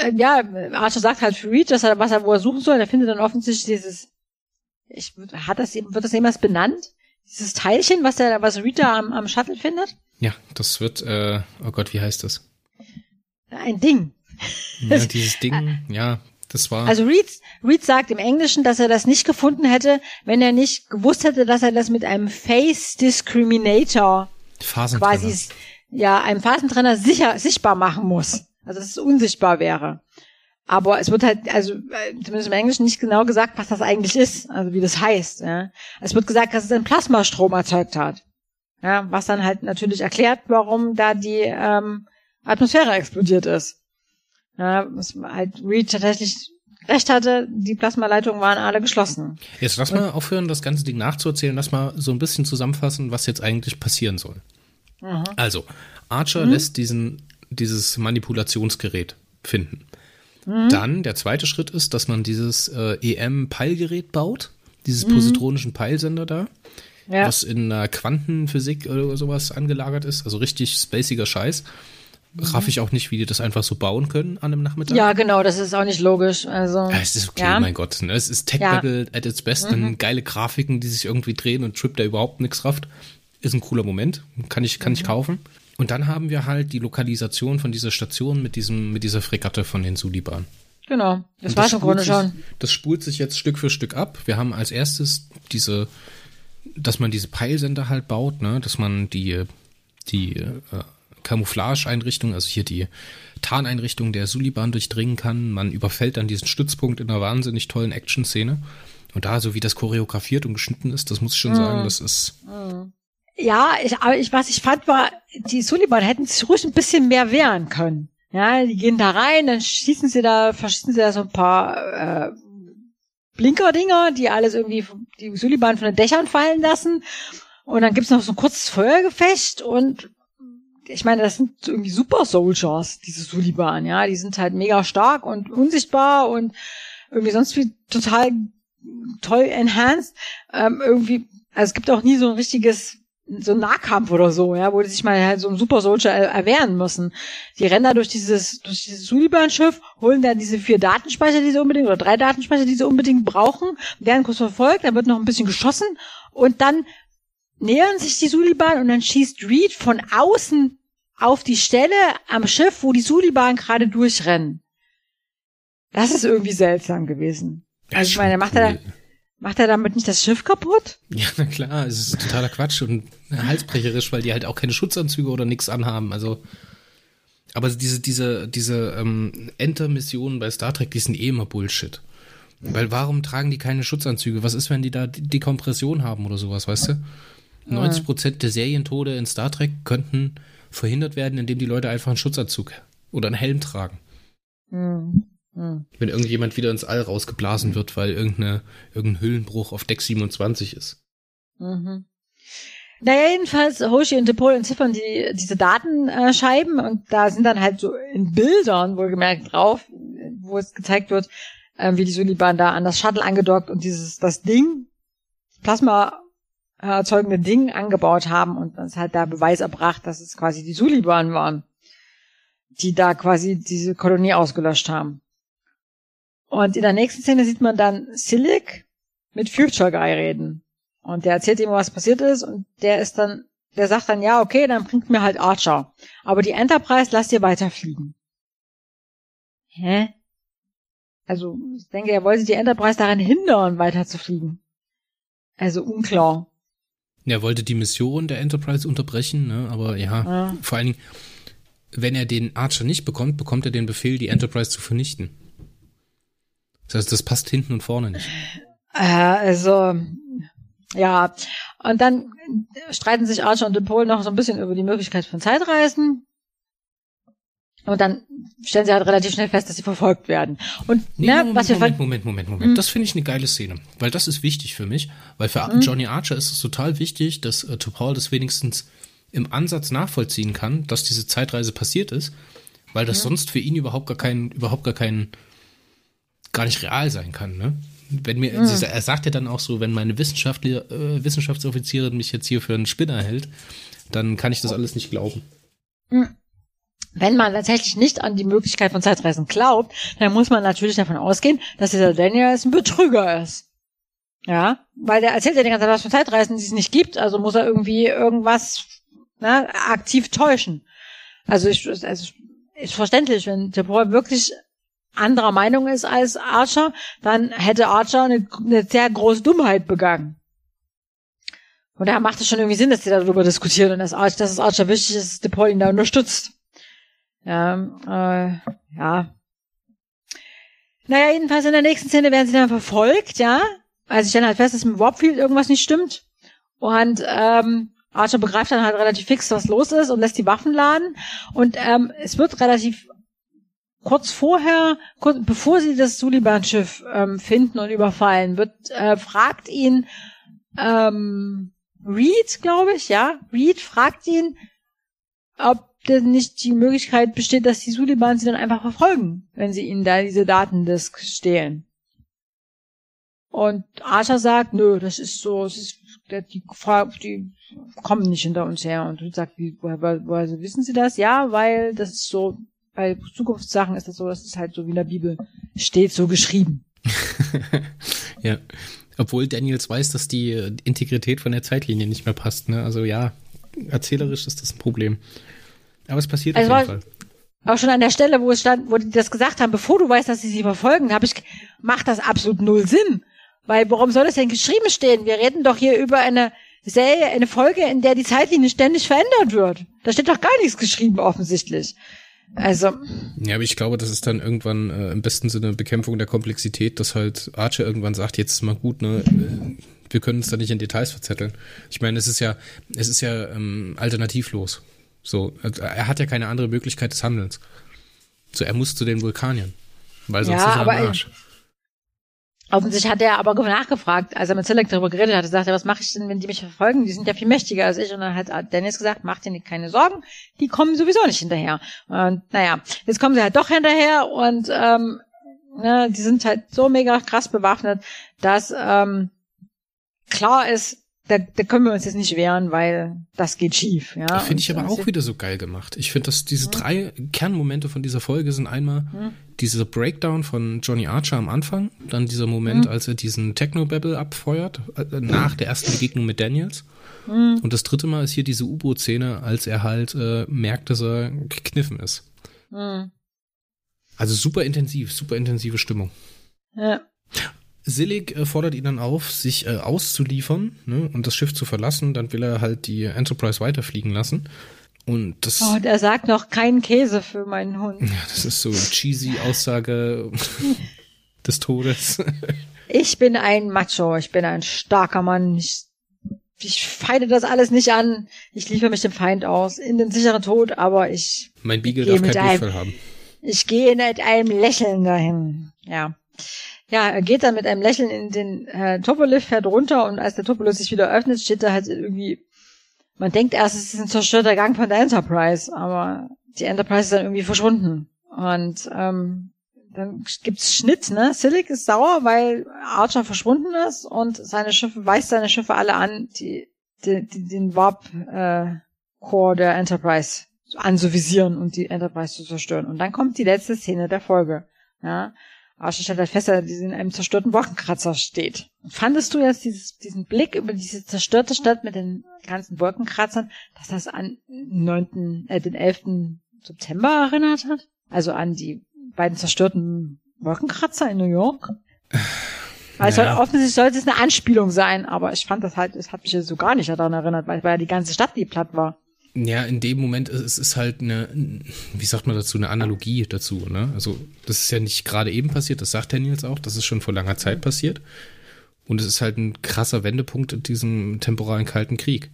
äh, ja, Archer sagt halt für Reed, dass er, was er, wo er suchen soll, er findet dann offensichtlich dieses, ich, hat das, eben- wird das jemals benannt? Dieses Teilchen, was der, was Reed da am, am Shuttle findet? Ja, das wird, äh, oh Gott, wie heißt das? Ein Ding. Ja, dieses Ding, (laughs) ja, das war. Also Reed, Reed sagt im Englischen, dass er das nicht gefunden hätte, wenn er nicht gewusst hätte, dass er das mit einem Face Discriminator quasi, ja, einem Phasentrenner sicher, sichtbar machen muss. Also, dass es unsichtbar wäre. Aber es wird halt, also, äh, zumindest im Englischen nicht genau gesagt, was das eigentlich ist, also wie das heißt, ja. Es wird gesagt, dass es einen Plasmastrom erzeugt hat. Ja, was dann halt natürlich erklärt, warum da die, ähm, Atmosphäre explodiert ist. Ja, was halt Reed tatsächlich recht hatte, die Plasmaleitungen waren alle geschlossen. Jetzt lass mal aufhören, das ganze Ding nachzuerzählen. Lass mal so ein bisschen zusammenfassen, was jetzt eigentlich passieren soll. Mhm. Also, Archer lässt diesen, dieses Manipulationsgerät finden. Mhm. Dann, der zweite Schritt ist, dass man dieses äh, EM-Peilgerät baut, dieses Mhm. positronischen Peilsender da, Ja. was in der Quantenphysik oder sowas angelagert ist. Also richtig spaciger Scheiß. Raff ich auch nicht, wie die das einfach so bauen können an einem Nachmittag. Mhm. ja, genau, das ist auch nicht logisch. Also, Ja, es ist okay, Ja. mein Gott. Ne? Es ist Tech Ja. Mhm. Battle at its best. Dann geile Grafiken, die sich irgendwie drehen und Trip, der überhaupt nichts rafft. Ist ein cooler Moment. Kann ich, kann Mhm. ich kaufen. Und dann haben wir halt die Lokalisation von dieser Station mit diesem, mit dieser Fregatte von den Suliban. genau. Das war im Grunde sich, schon. Das spult sich jetzt Stück für Stück ab. Wir haben als erstes diese, dass man diese Peilsender halt baut, ne, dass man die, die äh, Camouflage-Einrichtung, also hier die Tarneinrichtung der Suliban durchdringen kann. Man überfällt dann diesen Stützpunkt in einer wahnsinnig tollen Action-Szene. Und da, so wie das choreografiert und geschnitten ist, das muss ich schon sagen, das ist, Ja, ich, aber ich, was ich fand, war, die Suliban hätten sich ruhig ein bisschen mehr wehren können. Ja, die gehen da rein, dann schießen sie da, verschießen sie da so ein paar äh, Blinker-Dinger, die alles irgendwie, die Suliban von den Dächern fallen lassen. Und dann gibt's noch so ein kurzes Feuergefecht und ich meine, das sind irgendwie Super Soldiers, diese Suliban, ja. Die sind halt mega stark und unsichtbar und irgendwie sonst wie total toll enhanced. Ähm, irgendwie, also es gibt auch nie so ein richtiges so ein Nahkampf oder so, ja, wo die sich mal halt so ein Super Soldier er erwehren müssen. Die rennen da durch dieses, durch dieses Suliban-Schiff, holen da diese vier Datenspeicher, die sie unbedingt, oder drei Datenspeicher, die sie unbedingt brauchen, werden kurz verfolgt, dann wird noch ein bisschen geschossen und dann nähern sich die Suliban und dann schießt Reed von außen auf die Stelle am Schiff, wo die Suliban gerade durchrennen. Das ist irgendwie seltsam gewesen. Also ich meine, macht er, cool. macht er damit nicht das Schiff kaputt? Ja, na klar, es ist totaler Quatsch und halsbrecherisch, weil die halt auch keine Schutzanzüge oder nichts anhaben. Also, aber diese, diese, diese ähm, Enter-Missionen bei Star Trek, die sind eh immer Bullshit. Weil warum tragen die keine Schutzanzüge? Was ist, wenn die da die Dekompression haben oder sowas, weißt du? 90 Prozent der Serientode in Star Trek könnten verhindert werden, indem die Leute einfach einen Schutzanzug oder einen Helm tragen. Hm. Hm. Wenn irgendjemand wieder ins All rausgeblasen wird, weil irgendeine, irgendein Hüllenbruch auf Deck 27 ist. Mhm. Naja, jedenfalls, Hoshi und DePaul entziffern die, diese Datenscheiben und da sind dann halt so in Bildern wohlgemerkt drauf, wo es gezeigt wird, äh, wie die Suliban da an das Shuttle angedockt und dieses, das Ding, Plasma erzeugende Ding angebaut haben und ist halt da Beweis erbracht, dass es quasi die Suliban waren, die da quasi diese Kolonie ausgelöscht haben. Und in der nächsten Szene sieht man dann Silik mit Future Guy reden. Und der erzählt ihm, was passiert ist und der ist dann, der sagt dann, ja, okay, dann bringt mir halt Archer. Aber die Enterprise lasst ihr weiterfliegen. Hä? Also, ich denke, er wollte die Enterprise daran hindern, weiterzufliegen. Also unklar. Er wollte die Mission der Enterprise unterbrechen, ne? aber ja, ja, vor allen Dingen, wenn er den Archer nicht bekommt, bekommt er den Befehl, die Enterprise zu vernichten. Das heißt, das passt hinten und vorne nicht. Äh, also, ja. Und dann streiten sich Archer und DePaul noch so ein bisschen über die Möglichkeit von Zeitreisen. Und dann stellen sie halt relativ schnell fest, dass sie verfolgt werden. Und nee, ne, Moment, was wir Moment, Moment, Moment, Moment. Mhm. Das finde ich eine geile Szene, weil das ist wichtig für mich, weil für mhm. Johnny Archer ist es total wichtig, dass äh, Paul das wenigstens im Ansatz nachvollziehen kann, dass diese Zeitreise passiert ist, weil das mhm. sonst für ihn überhaupt gar kein, überhaupt gar kein, gar nicht real sein kann, ne? Wenn mir, mhm. er sagt ja dann auch so, wenn meine Wissenschaftler, äh, Wissenschaftsoffizierin mich jetzt hier für einen Spinner hält, dann kann ich das alles nicht glauben. Mhm wenn man tatsächlich nicht an die Möglichkeit von Zeitreisen glaubt, dann muss man natürlich davon ausgehen, dass dieser Daniel ein Betrüger ist. Ja, weil der erzählt ja die ganze Zeit was von Zeitreisen, die es nicht gibt, also muss er irgendwie irgendwas ne, aktiv täuschen. Also ich, also ist verständlich, wenn Paul wirklich anderer Meinung ist als Archer, dann hätte Archer eine, eine sehr große Dummheit begangen. Und daher macht es schon irgendwie Sinn, dass die darüber diskutieren und dass, Archer, dass es Archer wichtig ist, dass DePaul ihn da unterstützt. Ja, äh, ja. Naja, jedenfalls in der nächsten Szene werden sie dann verfolgt, ja. Also ich stelle halt fest, dass mit Warpfield irgendwas nicht stimmt. Und ähm, Archer begreift dann halt relativ fix, was los ist und lässt die Waffen laden. Und ähm, es wird relativ kurz vorher, kurz, bevor sie das Suliban-Schiff ähm, finden und überfallen, wird äh, fragt ihn ähm, Reed, glaube ich, ja. Reed fragt ihn, ob nicht die Möglichkeit besteht, dass die Suliban sie dann einfach verfolgen, wenn sie ihnen da diese Datendisk stehlen. Und Archer sagt, nö, das ist so, es ist, die, die kommen nicht hinter uns her. Und du sagst, wie, woher, woher wissen sie das? Ja, weil das ist so, bei Zukunftssachen ist das so, das ist halt so wie in der Bibel steht, so geschrieben. (laughs) ja. Obwohl Daniels weiß, dass die Integrität von der Zeitlinie nicht mehr passt, ne? Also ja, erzählerisch ist das ein Problem. Aber es passiert also auf jeden Fall. Auch schon an der Stelle, wo es stand, wo die das gesagt haben, bevor du weißt, dass sie sie verfolgen, habe ich, macht das absolut null Sinn. Weil warum soll das denn geschrieben stehen? Wir reden doch hier über eine Serie, eine Folge, in der die Zeitlinie ständig verändert wird. Da steht doch gar nichts geschrieben, offensichtlich. Also. Ja, aber ich glaube, das ist dann irgendwann äh, im besten Sinne Bekämpfung der Komplexität, dass halt Archer irgendwann sagt, jetzt ist mal gut, ne? Äh, wir können uns da nicht in Details verzetteln. Ich meine, es ist ja, es ist ja ähm, alternativlos. So, also er hat ja keine andere Möglichkeit des Handelns. So, er muss zu den Vulkaniern. Weil sonst ja, ist er am Arsch. Offensichtlich hat er aber nachgefragt, als er mit Select darüber geredet hat, sagt er, was mache ich denn, wenn die mich verfolgen? Die sind ja viel mächtiger als ich. Und dann hat Dennis gesagt, mach dir keine Sorgen, die kommen sowieso nicht hinterher. Und naja, jetzt kommen sie halt doch hinterher und ähm, ne, die sind halt so mega krass bewaffnet, dass ähm, klar ist, da, da können wir uns jetzt nicht wehren, weil das geht schief. Ja? Finde ich aber auch wieder so geil gemacht. Ich finde, dass diese hm. drei Kernmomente von dieser Folge sind einmal hm. dieser Breakdown von Johnny Archer am Anfang, dann dieser Moment, hm. als er diesen Techno-Babble abfeuert, äh, nach der ersten Begegnung mit Daniels. Hm. Und das dritte Mal ist hier diese U-Boot-Szene, als er halt äh, merkt, dass er gekniffen ist. Hm. Also super intensiv, super intensive Stimmung. Ja. Sillig äh, fordert ihn dann auf, sich äh, auszuliefern ne, und das Schiff zu verlassen. Dann will er halt die Enterprise weiterfliegen lassen. Und das. Oh, der sagt noch keinen Käse für meinen Hund. Ja, das ist so cheesy Aussage (laughs) des Todes. ich bin ein Macho, ich bin ein starker Mann. Ich, ich feinde das alles nicht an. Ich liefere mich dem Feind aus in den sicheren Tod, aber ich. Mein Beagle darf kein Durchfall haben. Ich gehe mit einem Lächeln dahin. Ja. Ja, er geht dann mit einem Lächeln in den äh, Turbolift, fährt runter und als der Turbolift sich wieder öffnet, steht da halt irgendwie, man denkt erst, es ist ein zerstörter Gang von der Enterprise, aber die Enterprise ist dann irgendwie verschwunden. Und ähm, dann gibt's Schnitt, ne? Silic ist sauer, weil Archer verschwunden ist und seine Schiffe, weist seine Schiffe alle an, die, die, die den Warp äh, Core der Enterprise anzuvisieren und die Enterprise zu zerstören. Und dann kommt die letzte Szene der Folge. Ja? Archer stellt halt fest, dass er in einem zerstörten Wolkenkratzer steht. Fandest du jetzt dieses, diesen Blick über diese zerstörte Stadt mit den ganzen Wolkenkratzern, dass das an 9., äh, den 11. September erinnert hat? Also an die beiden zerstörten Wolkenkratzer in New York? Also naja. offensichtlich sollte es eine Anspielung sein, aber ich fand das halt, es hat mich ja so gar nicht daran erinnert, weil, weil ja die ganze Stadt die platt war. Ja, in dem Moment, es ist halt eine, wie sagt man dazu, eine Analogie dazu, ne? Also, das ist ja nicht gerade eben passiert, das sagt Daniels auch, das ist schon vor langer Zeit mhm. passiert. Und es ist halt ein krasser Wendepunkt in diesem temporalen Kalten Krieg.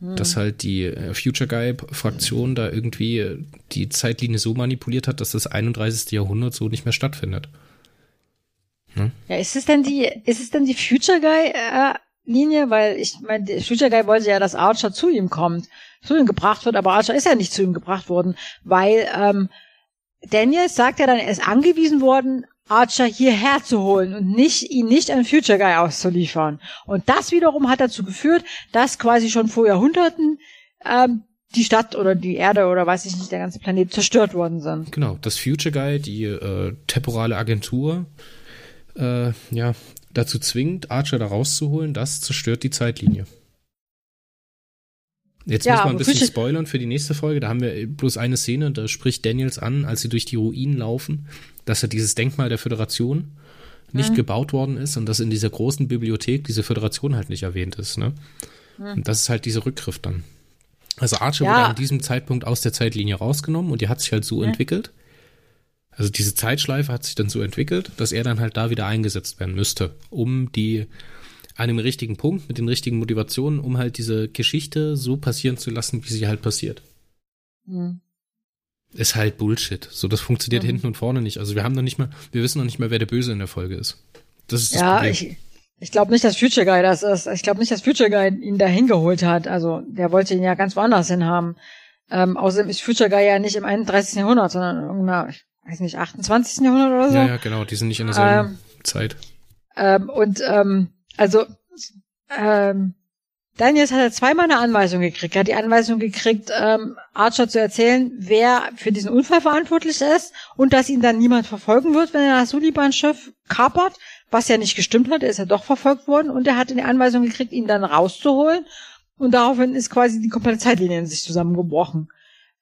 Mhm. Dass halt die äh, Future Guy-Fraktion da irgendwie die Zeitlinie so manipuliert hat, dass das 31. Jahrhundert so nicht mehr stattfindet. Hm? Ja, ist es denn die, ist es denn die Future Guy äh, Linie? Weil ich meine, Future Guy wollte ja, dass Archer zu ihm kommt zu ihm gebracht wird, aber Archer ist ja nicht zu ihm gebracht worden, weil ähm, Daniels sagt ja dann, er ist angewiesen worden, Archer hierher zu holen und nicht ihn nicht an Future Guy auszuliefern. Und das wiederum hat dazu geführt, dass quasi schon vor Jahrhunderten ähm, die Stadt oder die Erde oder weiß ich nicht, der ganze Planet zerstört worden sind. Genau, das Future Guy, die äh, temporale Agentur, äh, ja, dazu zwingt, Archer da rauszuholen, das zerstört die Zeitlinie. Jetzt ja, muss man ein bisschen spoilern für die nächste Folge. Da haben wir bloß eine Szene, da spricht Daniels an, als sie durch die Ruinen laufen, dass ja dieses Denkmal der Föderation nicht mhm. gebaut worden ist und dass in dieser großen Bibliothek diese Föderation halt nicht erwähnt ist. Ne? Mhm. Und das ist halt dieser Rückgriff dann. Also Archer ja. wurde an diesem Zeitpunkt aus der Zeitlinie rausgenommen und die hat sich halt so mhm. entwickelt. Also diese Zeitschleife hat sich dann so entwickelt, dass er dann halt da wieder eingesetzt werden müsste, um die an dem richtigen Punkt, mit den richtigen Motivationen, um halt diese Geschichte so passieren zu lassen, wie sie halt passiert. Mhm. Ist halt Bullshit. So, das funktioniert mhm. hinten und vorne nicht. Also wir haben noch nicht mal, wir wissen noch nicht mal, wer der Böse in der Folge ist. Das ist das ja, Problem. Ich, ich glaube nicht, dass Future Guy das ist. Ich glaube nicht, dass Future Guy ihn da hingeholt hat. Also der wollte ihn ja ganz woanders hin haben. Ähm, außerdem ist Future Guy ja nicht im 31. Jahrhundert, sondern in irgendeiner, ich weiß nicht, 28. Jahrhundert oder so. Ja, ja, genau. Die sind nicht in derselben ähm, Zeit. Ähm, und ähm, also, ähm, Daniels hat er zweimal eine Anweisung gekriegt. Er hat die Anweisung gekriegt, ähm, Archer zu erzählen, wer für diesen Unfall verantwortlich ist und dass ihn dann niemand verfolgen wird, wenn er das Suliban-Schiff kapert, was ja nicht gestimmt hat. Er ist ja doch verfolgt worden und er hat die Anweisung gekriegt, ihn dann rauszuholen und daraufhin ist quasi die komplette Zeitlinie in sich zusammengebrochen.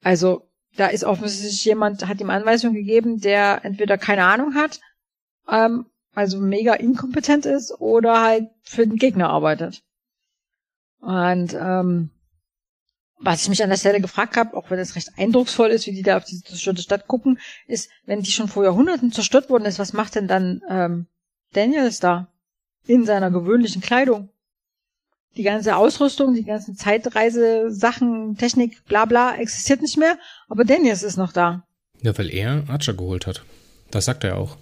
Also, da ist offensichtlich jemand, hat ihm Anweisung gegeben, der entweder keine Ahnung hat ähm, also mega inkompetent ist oder halt für den Gegner arbeitet. Und ähm, was ich mich an der Stelle gefragt habe, auch wenn es recht eindrucksvoll ist, wie die da auf diese zerstörte Stadt gucken, ist, wenn die schon vor Jahrhunderten zerstört worden ist, was macht denn dann ähm, Daniels da in seiner gewöhnlichen Kleidung? Die ganze Ausrüstung, die ganzen Zeitreise-Sachen, Technik, bla bla, existiert nicht mehr, aber Daniels ist noch da. Ja, weil er Archer geholt hat. Das sagt er auch.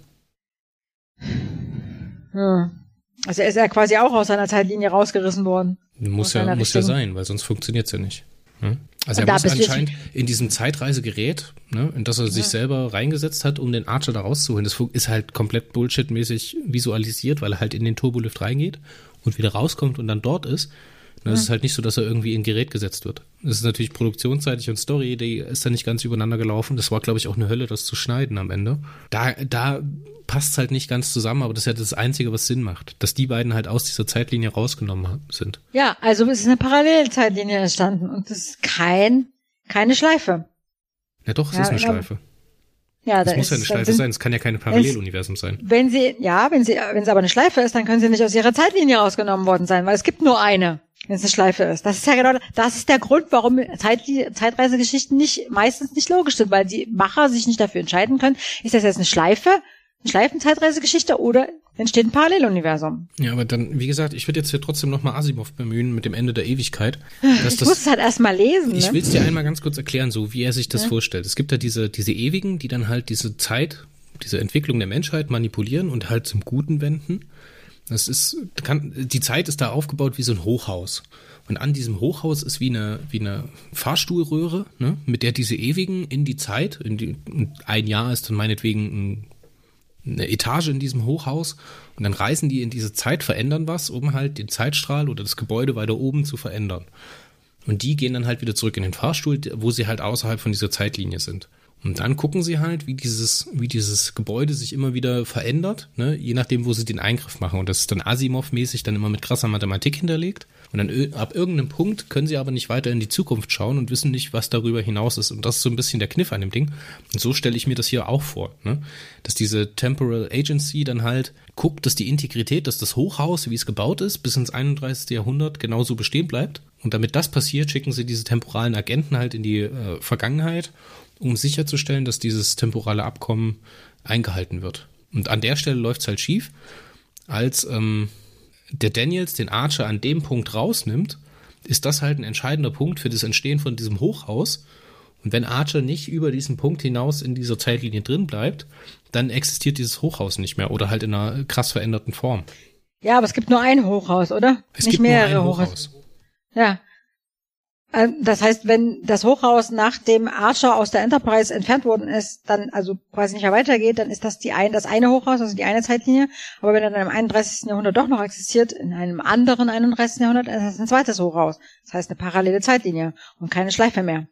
Ja. Also er ist ja quasi auch aus seiner Zeitlinie rausgerissen worden. Muss ja, muss ja sein, weil sonst funktioniert's ja nicht. Also er muss anscheinend in diesem Zeitreisegerät, ne, in das er sich ja. selber reingesetzt hat, um den Archer da rauszuholen. Das ist halt komplett bullshitmäßig visualisiert, weil er halt in den Turbolift reingeht und wieder rauskommt und dann dort ist. Es ist halt nicht so, dass er irgendwie in Gerät gesetzt wird. Es ist natürlich produktionsseitig und Story, die ist da nicht ganz übereinander gelaufen. Das war, glaube ich, auch eine Hölle, das zu schneiden am Ende. Da, da passt es halt nicht ganz zusammen, aber das ist ja das Einzige, was Sinn macht, dass die beiden halt aus dieser Zeitlinie rausgenommen sind. Ja, also es ist eine Parallelzeitlinie entstanden und das ist kein, keine Schleife. Ja doch, es ja, ist eine Schleife. Ja, das muss ja eine Schleife sind, sein, es kann ja keine Paralleluniversum sein. Wenn sie, ja, wenn sie, wenn es aber eine Schleife ist, dann können sie nicht aus ihrer Zeitlinie rausgenommen worden sein, weil es gibt nur eine wenn es eine Schleife ist. Das ist ja genau, das ist der Grund, warum Zeit, Zeitreisegeschichten nicht, meistens nicht logisch sind, weil die Macher sich nicht dafür entscheiden können, ist das jetzt eine Schleife, eine Schleifenzeitreisegeschichte oder entsteht ein Paralleluniversum. Ja, aber dann, wie gesagt, ich würde jetzt hier trotzdem nochmal Asimov bemühen mit dem Ende der Ewigkeit. (laughs) Dass ich das, muss es halt erstmal lesen. Ich ne? will es dir einmal ganz kurz erklären, so wie er sich das ja. vorstellt. Es gibt ja diese, diese Ewigen, die dann halt diese Zeit, diese Entwicklung der Menschheit manipulieren und halt zum Guten wenden. Das ist, kann, die Zeit ist da aufgebaut wie so ein Hochhaus. Und an diesem Hochhaus ist wie eine, wie eine Fahrstuhlröhre, ne, mit der diese Ewigen in die Zeit, in die, ein Jahr ist dann meinetwegen ein eine Etage in diesem Hochhaus und dann reisen die in diese Zeit, verändern was, um halt den Zeitstrahl oder das Gebäude weiter oben zu verändern. Und die gehen dann halt wieder zurück in den Fahrstuhl, wo sie halt außerhalb von dieser Zeitlinie sind. Und dann gucken sie halt, wie dieses, wie dieses Gebäude sich immer wieder verändert, ne, je nachdem, wo sie den Eingriff machen. Und das ist dann Asimov-mäßig dann immer mit krasser Mathematik hinterlegt. Und dann ab irgendeinem Punkt können sie aber nicht weiter in die Zukunft schauen und wissen nicht, was darüber hinaus ist. Und das ist so ein bisschen der Kniff an dem Ding. Und so stelle ich mir das hier auch vor, ne? dass diese Temporal Agency dann halt guckt, dass die Integrität, dass das Hochhaus, wie es gebaut ist, bis ins 31. Jahrhundert genauso bestehen bleibt. Und damit das passiert, schicken sie diese temporalen Agenten halt in die äh, Vergangenheit, um sicherzustellen, dass dieses temporale Abkommen eingehalten wird. Und an der Stelle läuft es halt schief, als ähm, der Daniels den Archer an dem Punkt rausnimmt, ist das halt ein entscheidender Punkt für das Entstehen von diesem Hochhaus. Und wenn Archer nicht über diesen Punkt hinaus in dieser Zeitlinie drin bleibt, dann existiert dieses Hochhaus nicht mehr oder halt in einer krass veränderten Form. Ja, aber es gibt nur ein Hochhaus, oder? Es nicht gibt mehrere nur ein Hochhaus. Hochhaus. Ja. Ähm, das heißt, wenn das Hochhaus nach dem Archer aus der Enterprise entfernt worden ist, dann also quasi nicht mehr weitergeht, dann ist das die ein, das eine Hochhaus, also die eine Zeitlinie. Aber wenn er dann im 31. Jahrhundert doch noch existiert, in einem anderen 31. Jahrhundert, ist das ein zweites Hochhaus. Das heißt eine parallele Zeitlinie und keine Schleife mehr.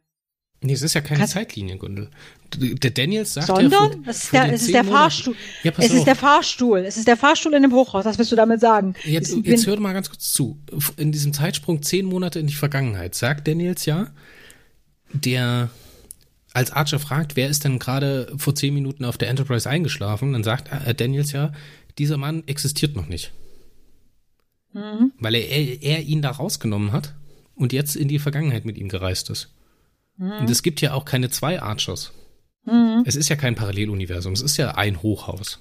Nee, es ist ja keine Kannst Zeitlinie, Gundel. Der Daniels sagt Sondern, ja vor, es ist der, es ist der Fahrstuhl. Ja, es auf. ist der Fahrstuhl. Es ist der Fahrstuhl in dem Hochhaus. Was willst du damit sagen? Jetzt, ich jetzt hör mal ganz kurz zu. In diesem Zeitsprung zehn Monate in die Vergangenheit sagt Daniels ja, der als Archer fragt, wer ist denn gerade vor zehn Minuten auf der Enterprise eingeschlafen, dann sagt äh, Daniels ja, dieser Mann existiert noch nicht. Mhm. Weil er, er ihn da rausgenommen hat und jetzt in die Vergangenheit mit ihm gereist ist. Mhm. Und es gibt ja auch keine zwei Archers. Mhm. Es ist ja kein Paralleluniversum, es ist ja ein Hochhaus.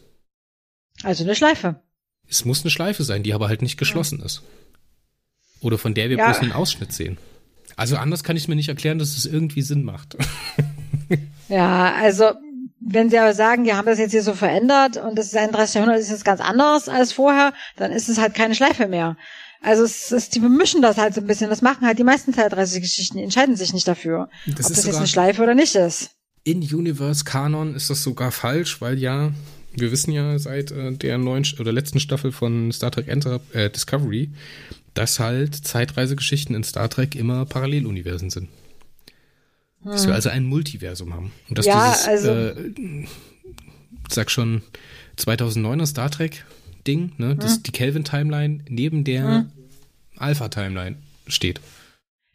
Also eine Schleife. Es muss eine Schleife sein, die aber halt nicht geschlossen ja. ist. Oder von der wir ja. bloß einen Ausschnitt sehen. Also anders kann ich mir nicht erklären, dass es irgendwie Sinn macht. (laughs) ja, also wenn Sie aber sagen, die haben das jetzt hier so verändert und das ist 31. Jahrhundert ist jetzt ganz anders als vorher, dann ist es halt keine Schleife mehr. Also es ist, die bemischen das halt so ein bisschen. Das machen halt die meisten Zeitreisegeschichten, die entscheiden sich nicht dafür, das ob das jetzt eine Schleife oder nicht ist. In Universe Kanon ist das sogar falsch, weil ja, wir wissen ja seit äh, der neuen oder letzten Staffel von Star Trek Enter äh, Discovery, dass halt Zeitreisegeschichten in Star Trek immer Paralleluniversen sind. Hm. Dass wir hm. also ein Multiversum haben. Und dass ja, dieses, also, äh, sag schon, 2009er Star Trek Ding, ne, das, hm. die Kelvin-Timeline neben der hm. Alpha-Timeline steht.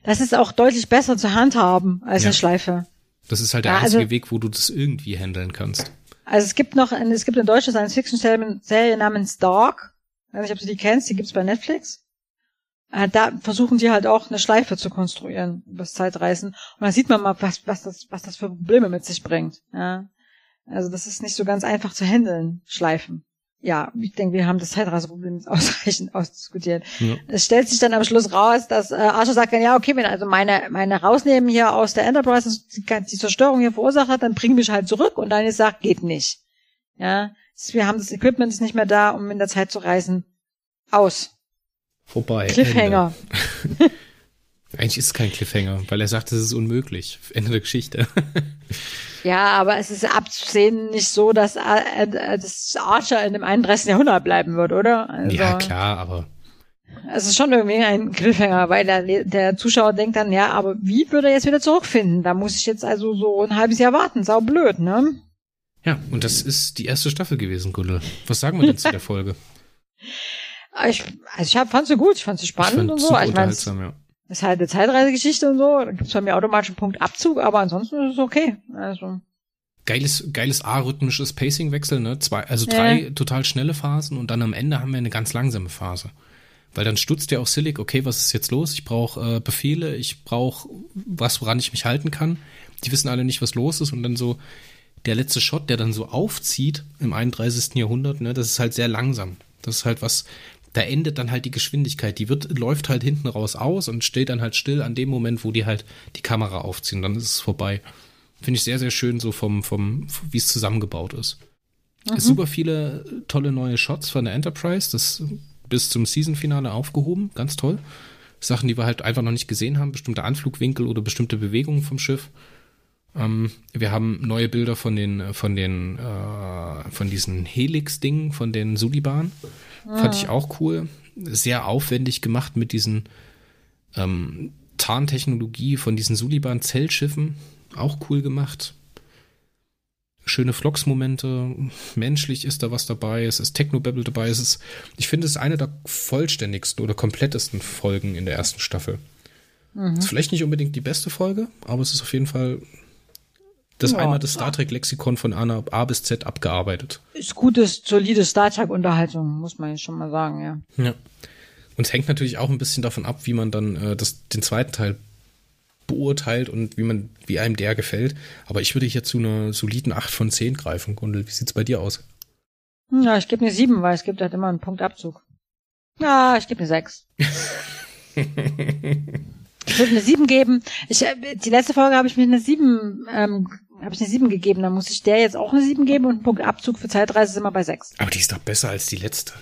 Das ist auch deutlich besser zu handhaben als ja. eine Schleife. Das ist halt der ja, einzige also, Weg, wo du das irgendwie handeln kannst. Also es gibt noch, es gibt eine deutsche Science-Fiction-Serie namens Dark. Ich weiß nicht, ob du die kennst, die gibt's bei Netflix. Äh, da versuchen sie halt auch eine Schleife zu konstruieren über Zeitreisen. Und da sieht man mal, was, was, das, was das für Probleme mit sich bringt. Ja. Also das ist nicht so ganz einfach zu handeln, Schleifen ja, ich denke, wir haben das Zeitreiseproblem (laughs) ausreichend ausdiskutiert. Ja. Es stellt sich dann am Schluss raus, dass äh, Archer sagt dann, ja, okay, wenn also meine, meine rausnehmen hier aus der Enterprise, die, die Zerstörung hier verursacht hat, dann bring mich halt zurück und dann ist sagt, geht nicht. Ja, wir haben das Equipment ist nicht mehr da, um in der Zeit zu reisen. Aus. Vorbei. Cliffhanger. (laughs) Eigentlich ist es kein Cliffhanger, weil er sagt, es ist unmöglich. Ende der Geschichte. (laughs) Ja, aber es ist abzusehen nicht so, dass äh, äh, das Archer in dem 31. Jahrhundert bleiben wird, oder? Also, ja, klar, aber. Es ist schon irgendwie ein Cliffhanger, weil der, der Zuschauer denkt dann, ja, aber wie würde er jetzt wieder zurückfinden? Da muss ich jetzt also so ein halbes Jahr warten. Sau blöd, ne? Ja, und das ist die erste Staffel gewesen, Gundel. Was sagen wir denn zu der (laughs) Folge? Ich, also ich hab, fand sie gut, ich fand sie spannend und so. Super ich unterhaltsam, ja. Ist halt eine Zeitreisegeschichte und so. Da gibt's bei mir automatisch einen Punkt Abzug, aber ansonsten ist es okay. Also. Geiles, geiles arrhythmisches Pacing-Wechsel, ne? Zwei, also drei ja. total schnelle Phasen und dann am Ende haben wir eine ganz langsame Phase. Weil dann stutzt ja auch Silik, okay, was ist jetzt los? Ich brauche äh, Befehle, ich brauche was, woran ich mich halten kann. Die wissen alle nicht, was los ist und dann so der letzte Shot, der dann so aufzieht im 31. Jahrhundert, ne, das ist halt sehr langsam. Das ist halt was, da endet dann halt die Geschwindigkeit. Die wird, läuft halt hinten raus aus und steht dann halt still an dem Moment, wo die halt die Kamera aufziehen. Dann ist es vorbei. Finde ich sehr, sehr schön, so vom, vom, wie es zusammengebaut ist. Mhm. Super viele tolle neue Shots von der Enterprise. Das bis zum Season-Finale aufgehoben. Ganz toll. Sachen, die wir halt einfach noch nicht gesehen haben. Bestimmte Anflugwinkel oder bestimmte Bewegungen vom Schiff. Ähm, wir haben neue Bilder von den, von den, äh, von diesen Helix-Dingen, von den Suliban. Mhm. Fand ich auch cool. Sehr aufwendig gemacht mit diesen ähm, Tarntechnologie von diesen Suliban-Zellschiffen. Auch cool gemacht schöne Vlogs-Momente, menschlich ist da was dabei, es ist Technobabble dabei, es ist, ich finde, es ist eine der vollständigsten oder komplettesten Folgen in der ersten Staffel. Mhm. Ist vielleicht nicht unbedingt die beste Folge, aber es ist auf jeden Fall das ja, einmal das Star Trek-Lexikon von A, A bis Z abgearbeitet. Ist gutes, solide Star Trek-Unterhaltung, muss man ja schon mal sagen, ja. Ja. Und es hängt natürlich auch ein bisschen davon ab, wie man dann äh, das, den zweiten Teil beurteilt und wie man, wie einem der gefällt. Aber ich würde hier zu einer soliden 8 von 10 greifen, Gundel. Wie sieht's bei dir aus? Ja, ich gebe eine 7, weil es gibt halt immer einen Punktabzug. Ja, ich gebe eine 6. (laughs) ich würde eine 7 geben. Ich, äh, die letzte Folge habe ich mir eine 7, ähm, habe ich eine 7 gegeben. Dann muss ich der jetzt auch eine 7 geben und ein Punktabzug für Zeitreise ist immer bei 6. Aber die ist doch besser als die letzte.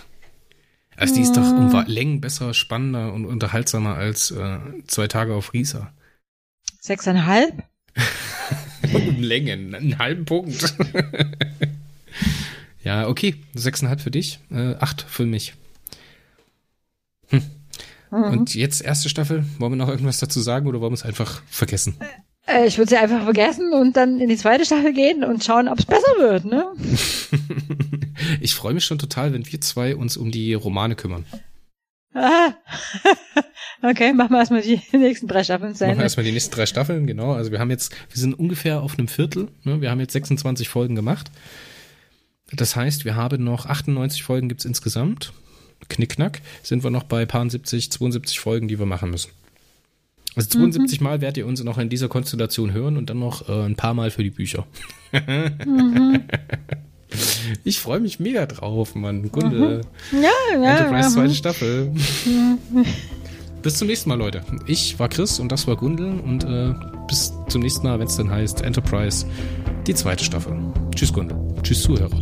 Also die ist doch um Längen besser, spannender und unterhaltsamer als äh, zwei Tage auf Risa. Sechseinhalb? (laughs) Längen, einen halben Punkt. (laughs) ja, okay. Sechseinhalb für dich, äh, acht für mich. Hm. Mhm. Und jetzt erste Staffel. Wollen wir noch irgendwas dazu sagen oder wollen wir es einfach vergessen? Äh, ich würde sie einfach vergessen und dann in die zweite Staffel gehen und schauen, ob es besser wird, ne? (laughs) ich freue mich schon total, wenn wir zwei uns um die Romane kümmern. Ah. (laughs) okay, machen wir erstmal die (laughs) nächsten drei Staffeln zu Machen wir erstmal die nächsten drei Staffeln, genau. Also wir haben jetzt, wir sind ungefähr auf einem Viertel. Ne? Wir haben jetzt 26 Folgen gemacht. Das heißt, wir haben noch 98 Folgen gibt's insgesamt. Knickknack sind wir noch bei paar 70, 72 Folgen, die wir machen müssen. Also 72 mhm. Mal werdet ihr uns noch in dieser Konstellation hören und dann noch äh, ein paar Mal für die Bücher. mhm. (laughs) Ich freue mich mega drauf, Mann. Kunde. Mhm. Ja, ja. Enterprise ja. zweite Staffel. bis zum nächsten Mal, Leute. Ich war Chris und das war Gundel und äh, bis zum nächsten Mal, wenn es dann heißt Enterprise, die zweite Staffel. Tschüss, Gundel. Tschüss, Zuhörer.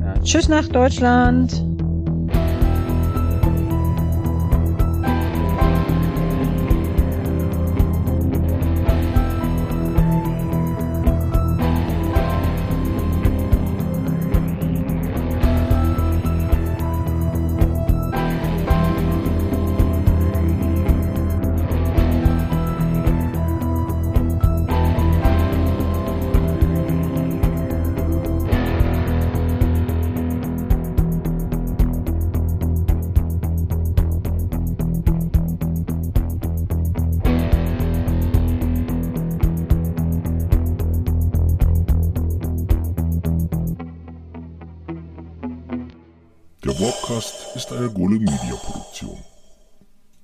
Ja, tschüss nach Deutschland.